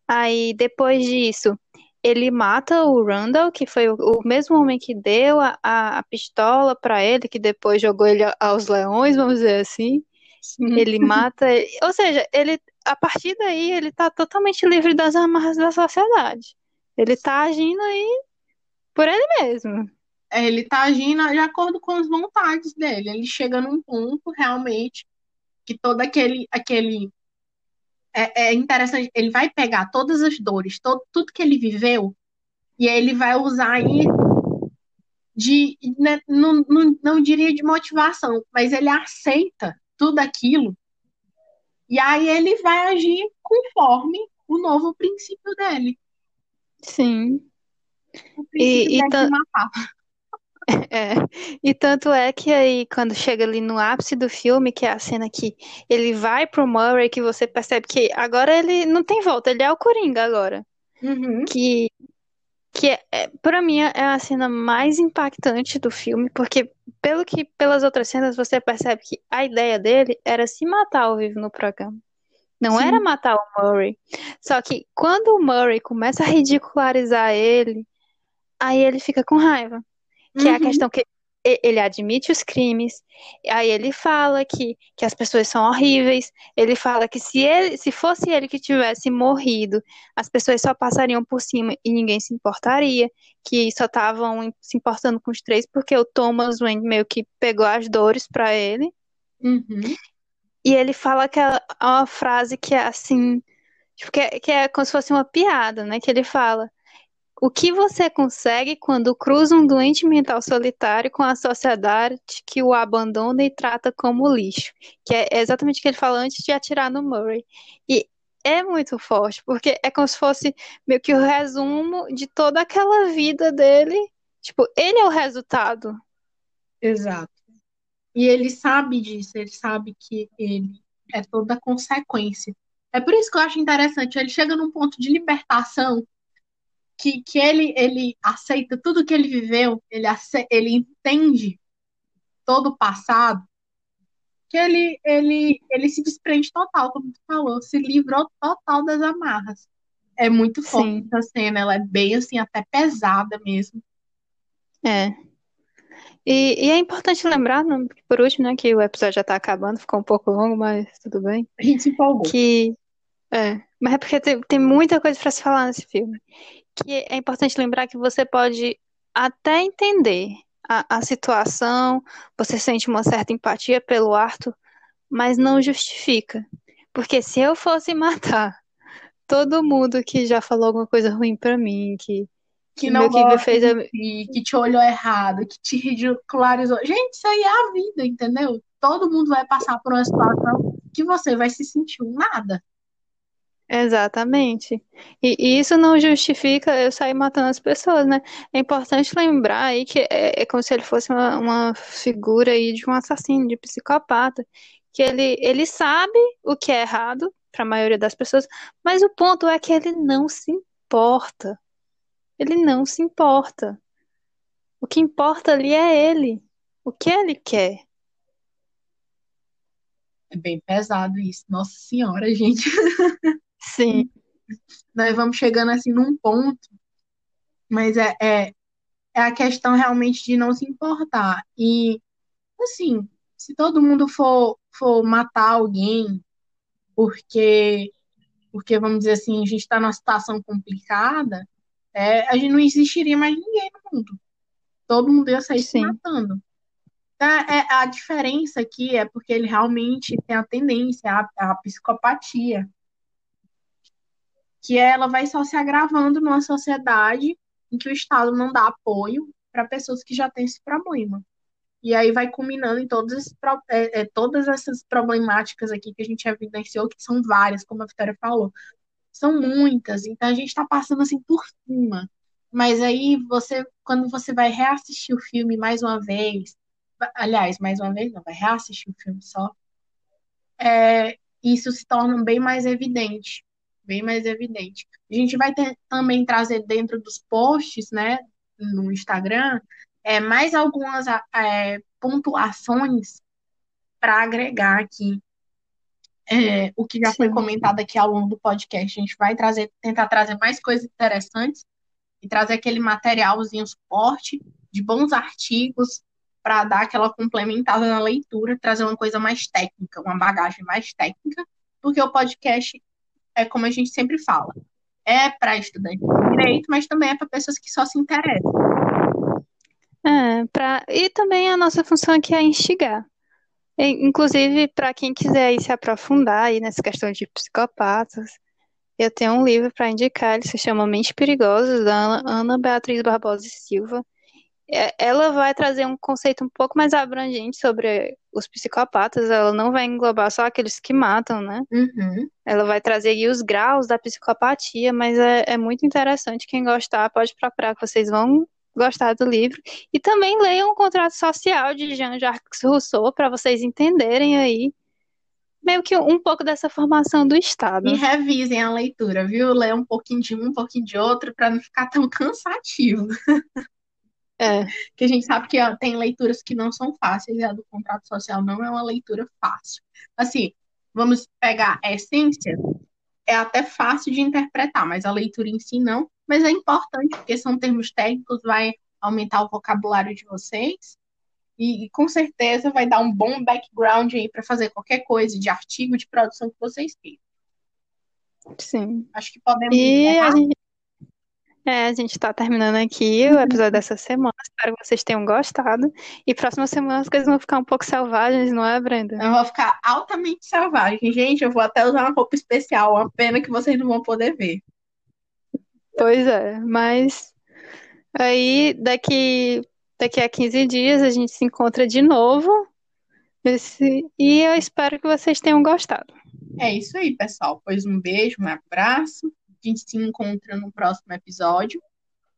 Aí depois disso, ele mata o Randall, que foi o, o mesmo homem que deu a, a, a pistola para ele, que depois jogou ele aos leões, vamos dizer assim. Sim. Ele mata, ou seja, ele a partir daí ele tá totalmente livre das amarras da sociedade. Ele tá agindo aí por ele mesmo. É, ele tá agindo de acordo com as vontades dele. Ele chega num ponto realmente que todo aquele aquele é, é interessante, ele vai pegar todas as dores, todo, tudo que ele viveu, e aí ele vai usar isso de, né, não, não, não diria de motivação, mas ele aceita tudo aquilo, e aí ele vai agir conforme o novo princípio dele. Sim. O princípio E, e, matar. é, e tanto é que aí, quando chega ali no ápice do filme, que é a cena que ele vai pro Murray, que você percebe que agora ele não tem volta, ele é o Coringa agora. Uhum. Que, que é, é, para mim é a cena mais impactante do filme, porque pelo que pelas outras cenas você percebe que a ideia dele era se matar ao vivo no programa. Não Sim. era matar o Murray. Só que quando o Murray começa a ridicularizar ele, aí ele fica com raiva. Que é a Uhum. questão que ele admite os crimes, aí ele fala que, que as pessoas são horríveis, ele fala que se ele, se fosse ele que tivesse morrido, as pessoas só passariam por cima e ninguém se importaria, que só estavam se importando com os três porque o Thomas Wayne meio que pegou as dores pra ele. Uhum. E ele fala que é uma frase que é assim, tipo, que é, que é como se fosse uma piada, né? Que ele fala: O que você consegue quando cruza um doente mental solitário com a sociedade que o abandona e trata como lixo? Que é exatamente o que ele fala antes de atirar no Murray. E é muito forte, porque é como se fosse meio que o resumo de toda aquela vida dele. Tipo, ele é o resultado. Exato. E ele sabe disso, ele sabe que ele é toda consequência. É por isso que eu acho interessante. Ele chega num ponto de libertação que, que ele, ele aceita tudo que ele viveu, ele, ace- ele entende todo o passado, que ele, ele, ele se desprende total, como tu falou, se livrou total das amarras. É muito forte Sim. essa cena, ela é bem assim, até pesada mesmo. É. E, e é importante lembrar, não- por último, né, que o episódio já tá acabando, ficou um pouco longo, mas tudo bem. A gente se empolgou. Que é, mas é porque tem, tem muita coisa pra se falar nesse filme. Que é importante lembrar que você pode até entender a, a situação, você sente uma certa empatia pelo Arthur, mas não justifica. Porque se eu fosse matar todo mundo que já falou alguma coisa ruim pra mim, que, que que não gosta fez a, ti, que te olhou errado, que te ridicularizou. Gente, isso aí é a vida, entendeu? Todo mundo vai passar por uma situação que você vai se sentir um nada. Exatamente. E, e isso não justifica eu sair matando as pessoas, né? É importante lembrar aí que é, é como se ele fosse uma, uma figura aí de um assassino, de psicopata, que ele, ele sabe o que é errado para a maioria das pessoas, mas o ponto é que ele não se importa. Ele não se importa. O que importa ali é ele. O que ele quer. É bem pesado isso. Nossa Senhora, gente. Sim, Nós vamos chegando assim num ponto, mas é, é, é a questão realmente de não se importar. E, assim, se todo mundo for, for matar alguém porque, porque, vamos dizer assim, a gente está numa situação complicada, é, a gente não existiria mais ninguém no mundo. Todo mundo ia sair se sim, matando. Então, é, a diferença aqui é porque ele realmente tem a tendência à, à psicopatia, que ela vai só se agravando numa sociedade em que o Estado não dá apoio para pessoas que já têm esse problema. E aí vai culminando em pro- é, é, todas essas problemáticas aqui que a gente evidenciou, que são várias, como a Vitória falou. São muitas, então a gente está passando assim por cima. Mas aí você, quando você vai reassistir o filme mais uma vez, aliás, mais uma vez não, vai reassistir o filme só, é, isso se torna bem mais evidente, bem mais evidente. A gente vai ter- também trazer dentro dos posts, né, no Instagram, é, mais algumas é, pontuações para agregar aqui é, o que já foi sim. comentado aqui ao longo do podcast. A gente vai trazer, tentar trazer mais coisas interessantes e trazer aquele materialzinho suporte de bons artigos para dar aquela complementada na leitura, trazer uma coisa mais técnica, uma bagagem mais técnica, porque o podcast é como a gente sempre fala, é para estudantes de direito, mas também é para pessoas que só se interessam. É, pra... E também a nossa função aqui é instigar. Inclusive, para quem quiser se aprofundar aí nessa questão de psicopatas, eu tenho um livro para indicar, ele se chama Mentes Perigosas, da Ana, Ana Beatriz Barbosa e Silva. É, ela vai trazer um conceito um pouco mais abrangente sobre os psicopatas. Ela não vai englobar só aqueles que matam, né? Uhum. Ela vai trazer aí os graus da psicopatia, mas é, é muito interessante. Quem gostar pode procurar, que vocês vão gostar do livro. E também leiam o Contrato Social de Jean-Jacques Rousseau para vocês entenderem aí meio que um pouco dessa formação do Estado. E revisem a leitura, viu? Leia um pouquinho de um, um pouquinho de outro, para não ficar tão cansativo. É. Que a gente sabe que ó, tem leituras que não são fáceis, e a do contrato social não é uma leitura fácil. Assim, vamos pegar a essência, é até fácil de interpretar, mas a leitura em si não. Mas é importante, porque são termos técnicos, vai aumentar o vocabulário de vocês. E, e com certeza vai dar um bom background aí para fazer qualquer coisa de artigo de produção que vocês queiram. Sim. Acho que podemos. E a encerrar. gente, é, a gente tá terminando aqui o episódio dessa semana. Espero que vocês tenham gostado. E próxima semana as coisas vão ficar um pouco selvagens, não é, Brenda? Eu vou ficar altamente selvagem. Gente, eu vou até usar uma roupa especial. Uma pena que vocês não vão poder ver. Pois é, mas aí daqui, daqui a 15 dias a gente se encontra de novo. Esse- E eu espero que vocês tenham gostado. É isso aí, pessoal. Pois um beijo, um abraço. A gente se encontra no próximo episódio.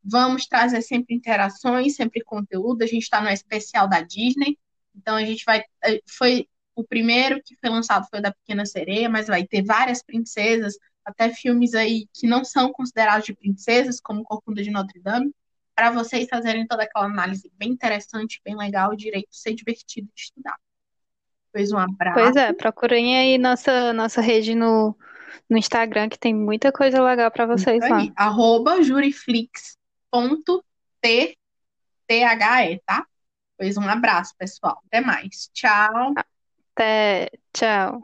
Vamos trazer sempre interações, sempre conteúdo. A gente está no especial da Disney. Então a gente vai. eh, Foi o primeiro que foi lançado foi o da Pequena Sereia, mas vai ter várias princesas, até filmes aí que não são considerados de princesas, como Corcunda de Notre Dame, para vocês fazerem toda aquela análise bem interessante, bem legal, direito de ser divertido de estudar. Pois um abraço. Pois é, procurem aí nossa, nossa rede no, no Instagram, que tem muita coisa legal pra vocês Isso lá. aí, arroba juriflix.the, tá? Pois um abraço, pessoal. Até mais. Tchau. Até, tchau.